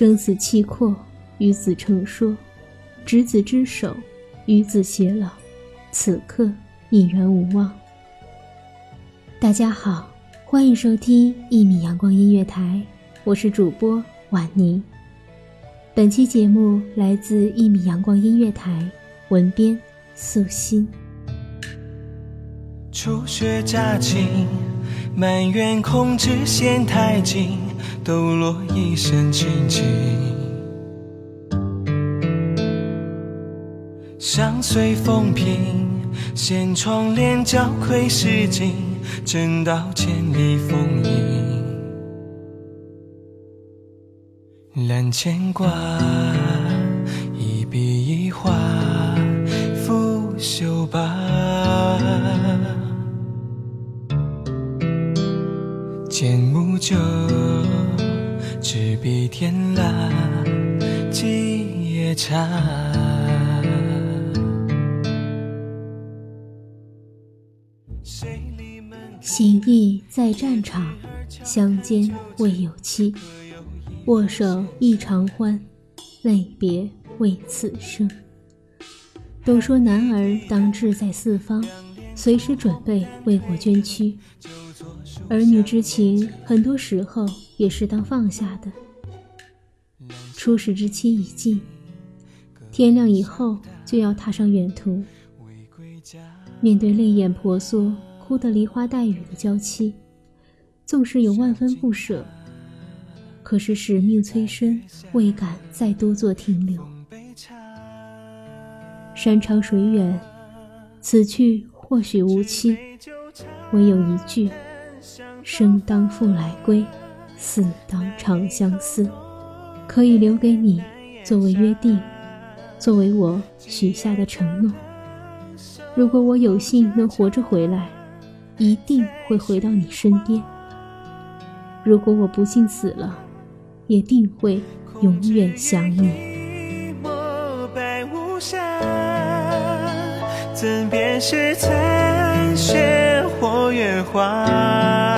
生死契阔，与子成说；执子之手，与子偕老。此刻已然无望。大家好，欢迎收听一米阳光音乐台，我是主播婉妮。本期节目来自一米阳光音乐台，文编素心。初雪乍晴，满园空枝，嫌太紧，抖落一身清静。相随风平，掀窗帘交愧诗经，正道千里风影。揽牵挂，一笔一画，拂袖罢。剑木酒，执笔天蜡，几夜茶。行义在战场，相见未有期。握手一长欢，泪别为此生。都说男儿当志在四方，随时准备为国捐躯。儿女之情，很多时候也是当放下的。初始之期已尽，天亮以后就要踏上远途。面对泪眼婆娑、哭得梨花带雨的娇妻，纵是有万分不舍，可是使命催生，未敢再多做停留。山长水远，此去或许无期，唯有一句：生当复来归，死当长相思。可以留给你，作为约定，作为我许下的承诺。如果我有幸能活着回来，一定会回到你身边。如果我不幸死了，也定会永远想你。墨白无瑕，怎辨是残雪或月华？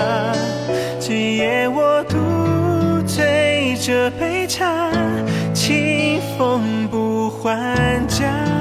这杯茶，清风不还家。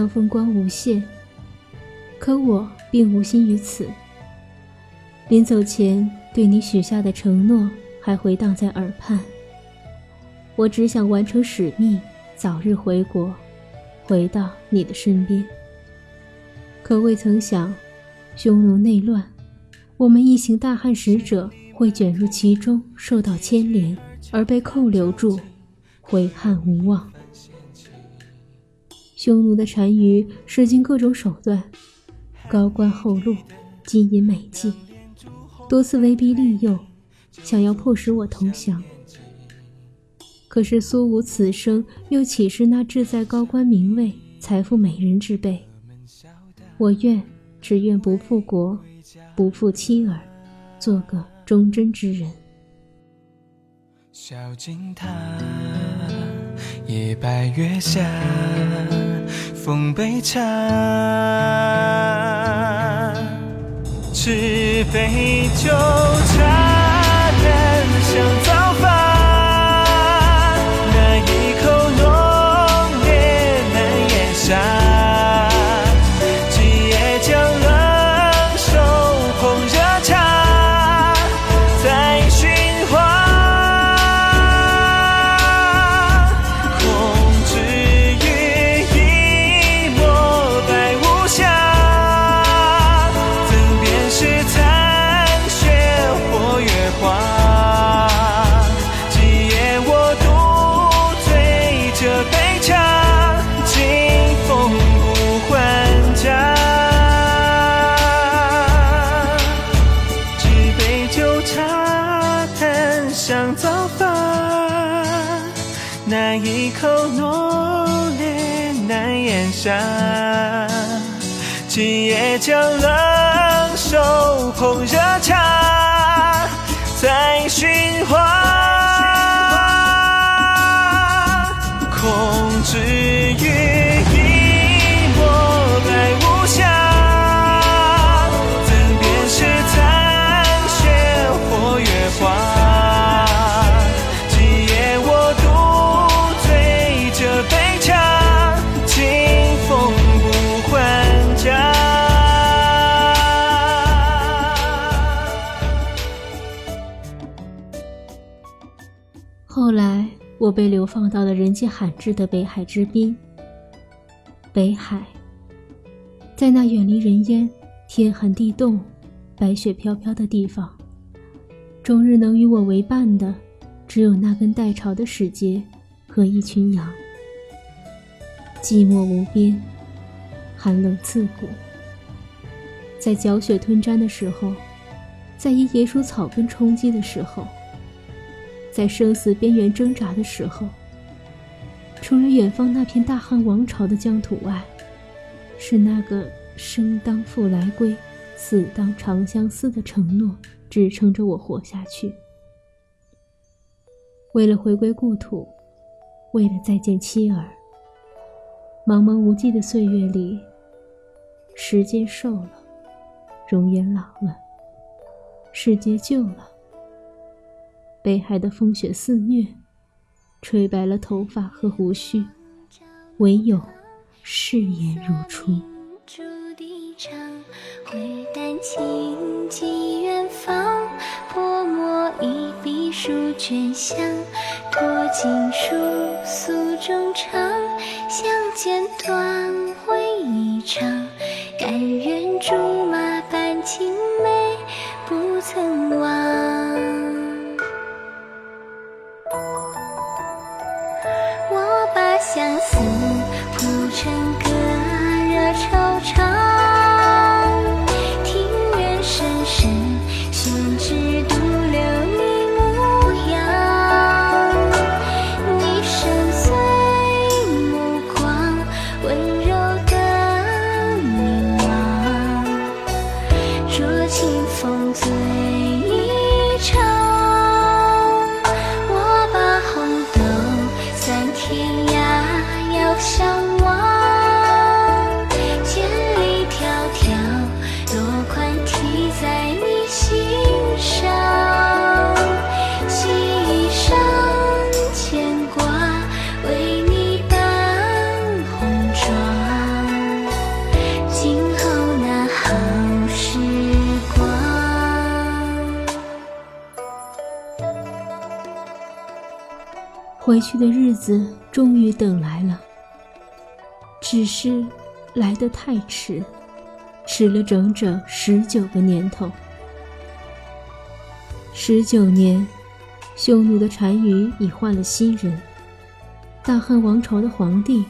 样风光无限，可我并无心于此。临走前对你许下的承诺还回荡在耳畔。我只想完成使命，早日回国，回到你的身边。可未曾想，匈奴内乱，我们一行大汉使者会卷入其中，受到牵连，而被扣留住，悔恨无望。匈奴的单于使尽各种手段，高官厚禄，金银美妓，多次威逼利诱，想要迫使我投降。可是苏武此生又岂是那志在高官名位、财富美人之辈？我愿，只愿不负国，不负妻儿，做个忠贞之人。小径塔，夜白月下，奉杯茶，持杯酒，茶淡香那一口浓烈难咽下。今夜将冷手捧热茶，再寻花。空知雨我被流放到了人迹罕至的北海之滨。北海，在那远离人烟、天寒地冻、白雪飘飘的地方，终日能与我为伴的，只有那根待巢的使节和一群羊。寂寞无边，寒冷刺骨。在嚼雪吞毡的时候，在以野鼠草根充饥的时候。在生死边缘挣扎的时候，除了远方那片大汉王朝的疆土外，是那个“生当复来归，死当长相思”的承诺支撑着我活下去。为了回归故土，为了再见妻儿，茫茫无际的岁月里，时间瘦了，容颜老了，世界旧了。北海的风雪肆虐，吹白了头发和胡须，唯有誓言如初。竹笛唱，回丹青寄远方。泼墨一笔书卷香，托锦书诉衷肠。相见短会一场，甘愿竹马伴青梅，不曾忘。相思铺成回去的日子终于等来了，只是来得太迟，迟了整整十九个年头。十九年，匈奴的单于已换了新人，大汉王朝的皇帝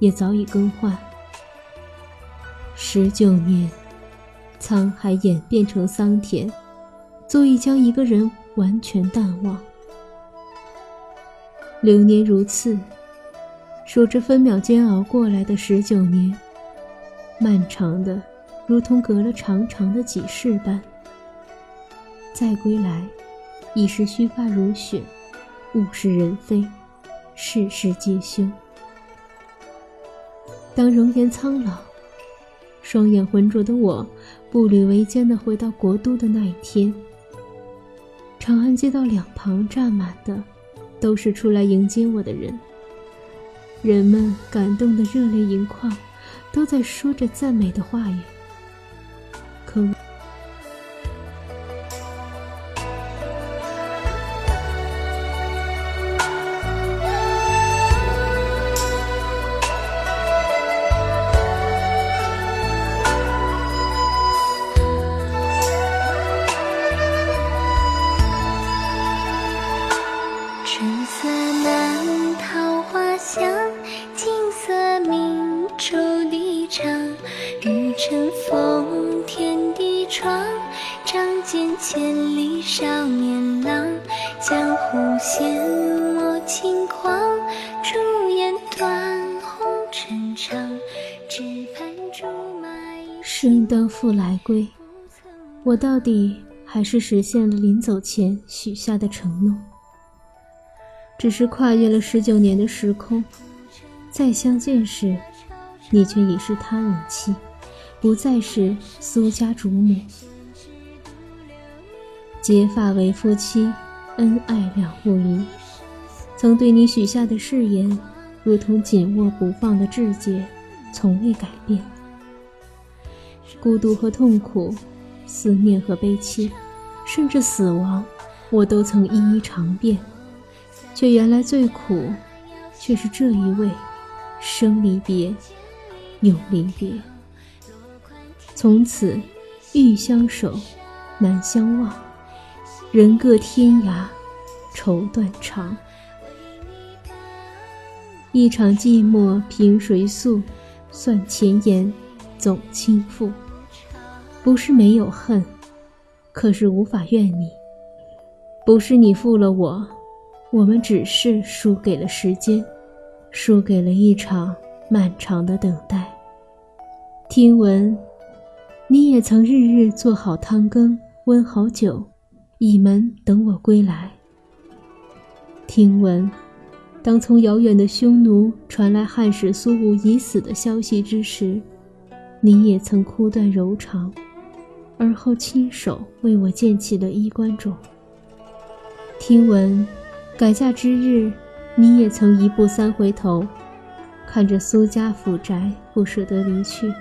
也早已更换。十九年，沧海演变成桑田，足以将一个人完全淡忘。流年如刺，数着分秒煎熬过来的十九年，漫长的，如同隔了长长的几世般。再归来，已是须发如雪，物是人非，世事皆休。当容颜苍老，双眼浑浊的我，步履维艰的回到国都的那一天，长安街道两旁站满的，都是出来迎接我的人。人们感动得热泪盈眶，都在说着赞美的话语。生当复来归，我到底还是实现了临走前许下的承诺。只是跨越了十九年的时空，再相见时，你却已是他人妻，不再是苏家主母。结发为夫妻，恩爱两不疑。曾对你许下的誓言，如同紧握不放的志节，从未改变。孤独和痛苦，思念和悲戚，甚至死亡，我都曾一一尝遍。却原来最苦，却是这一位，生离别，永离别。从此，欲相守，难相忘。人各天涯，愁断肠。一场寂寞凭谁诉？算前言，总倾覆。不是没有恨，可是无法怨你。不是你负了我，我们只是输给了时间，输给了一场漫长的等待。听闻，你也曾日日做好汤羹，温好酒，倚门等我归来。听闻，当从遥远的匈奴传来汉使苏武已死的消息之时，你也曾哭断柔肠。而后亲手为我建起了衣冠冢。听闻，改嫁之日，你也曾一步三回头，看着苏家府宅，不舍得离去。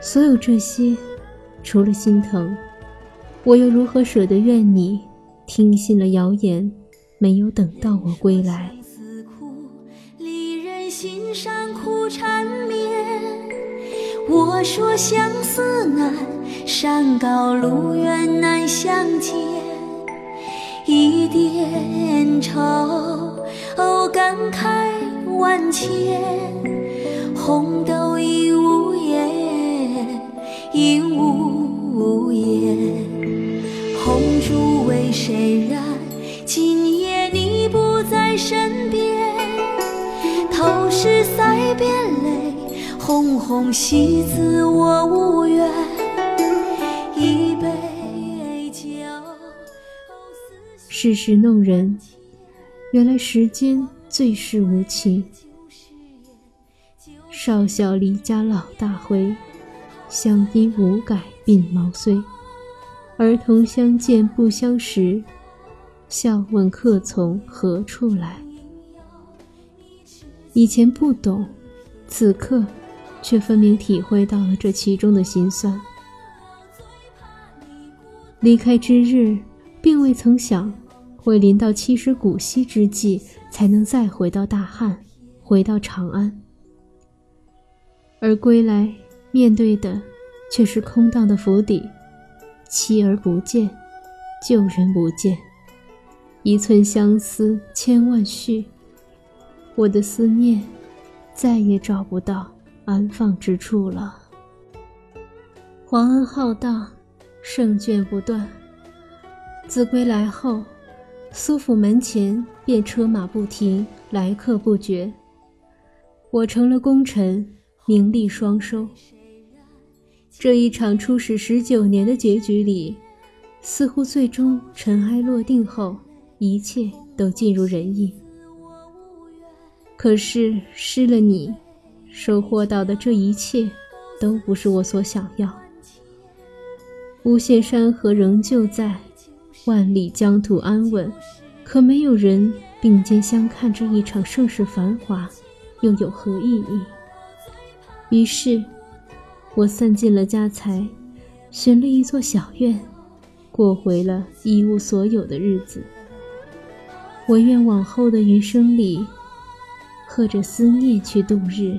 所有这些，除了心疼，我又如何舍得怨你？听信了谣言，没有等到我归来。离人心上苦缠绵我说相思难，山高路远难相见，一点愁，哦感慨万千。红豆已无言，应无红红喜字我无缘，一杯酒。世事弄人，原来时间最是无情。少小离家老大回，乡音无改鬓毛衰。儿童相见不相识，笑问客从何处来。以前不懂，此刻。却分明体会到了这其中的辛酸。离开之日，并未曾想，会临到七十古稀之际，才能再回到大汉，回到长安。而归来面对的，却是空荡的府邸，妻儿不见，旧人不见，一寸相思千万绪。我的思念，再也找不到安放之处了。皇恩浩荡，圣眷不断。自归来后，苏府门前便车马不停，来客不绝。我成了功臣。名利双收。这一场初始十九年的结局里，似乎最终尘埃落定后，一切都尽如人意。可是失了你，收获到的这一切，都不是我所想要。无限山河仍旧在，万里疆土安稳，可没有人并肩相看这一场盛世繁华，又有何意义？于是，我散尽了家财，寻了一座小院，过回了一无所有的日子。我愿往后的余生里，和着思念去度日，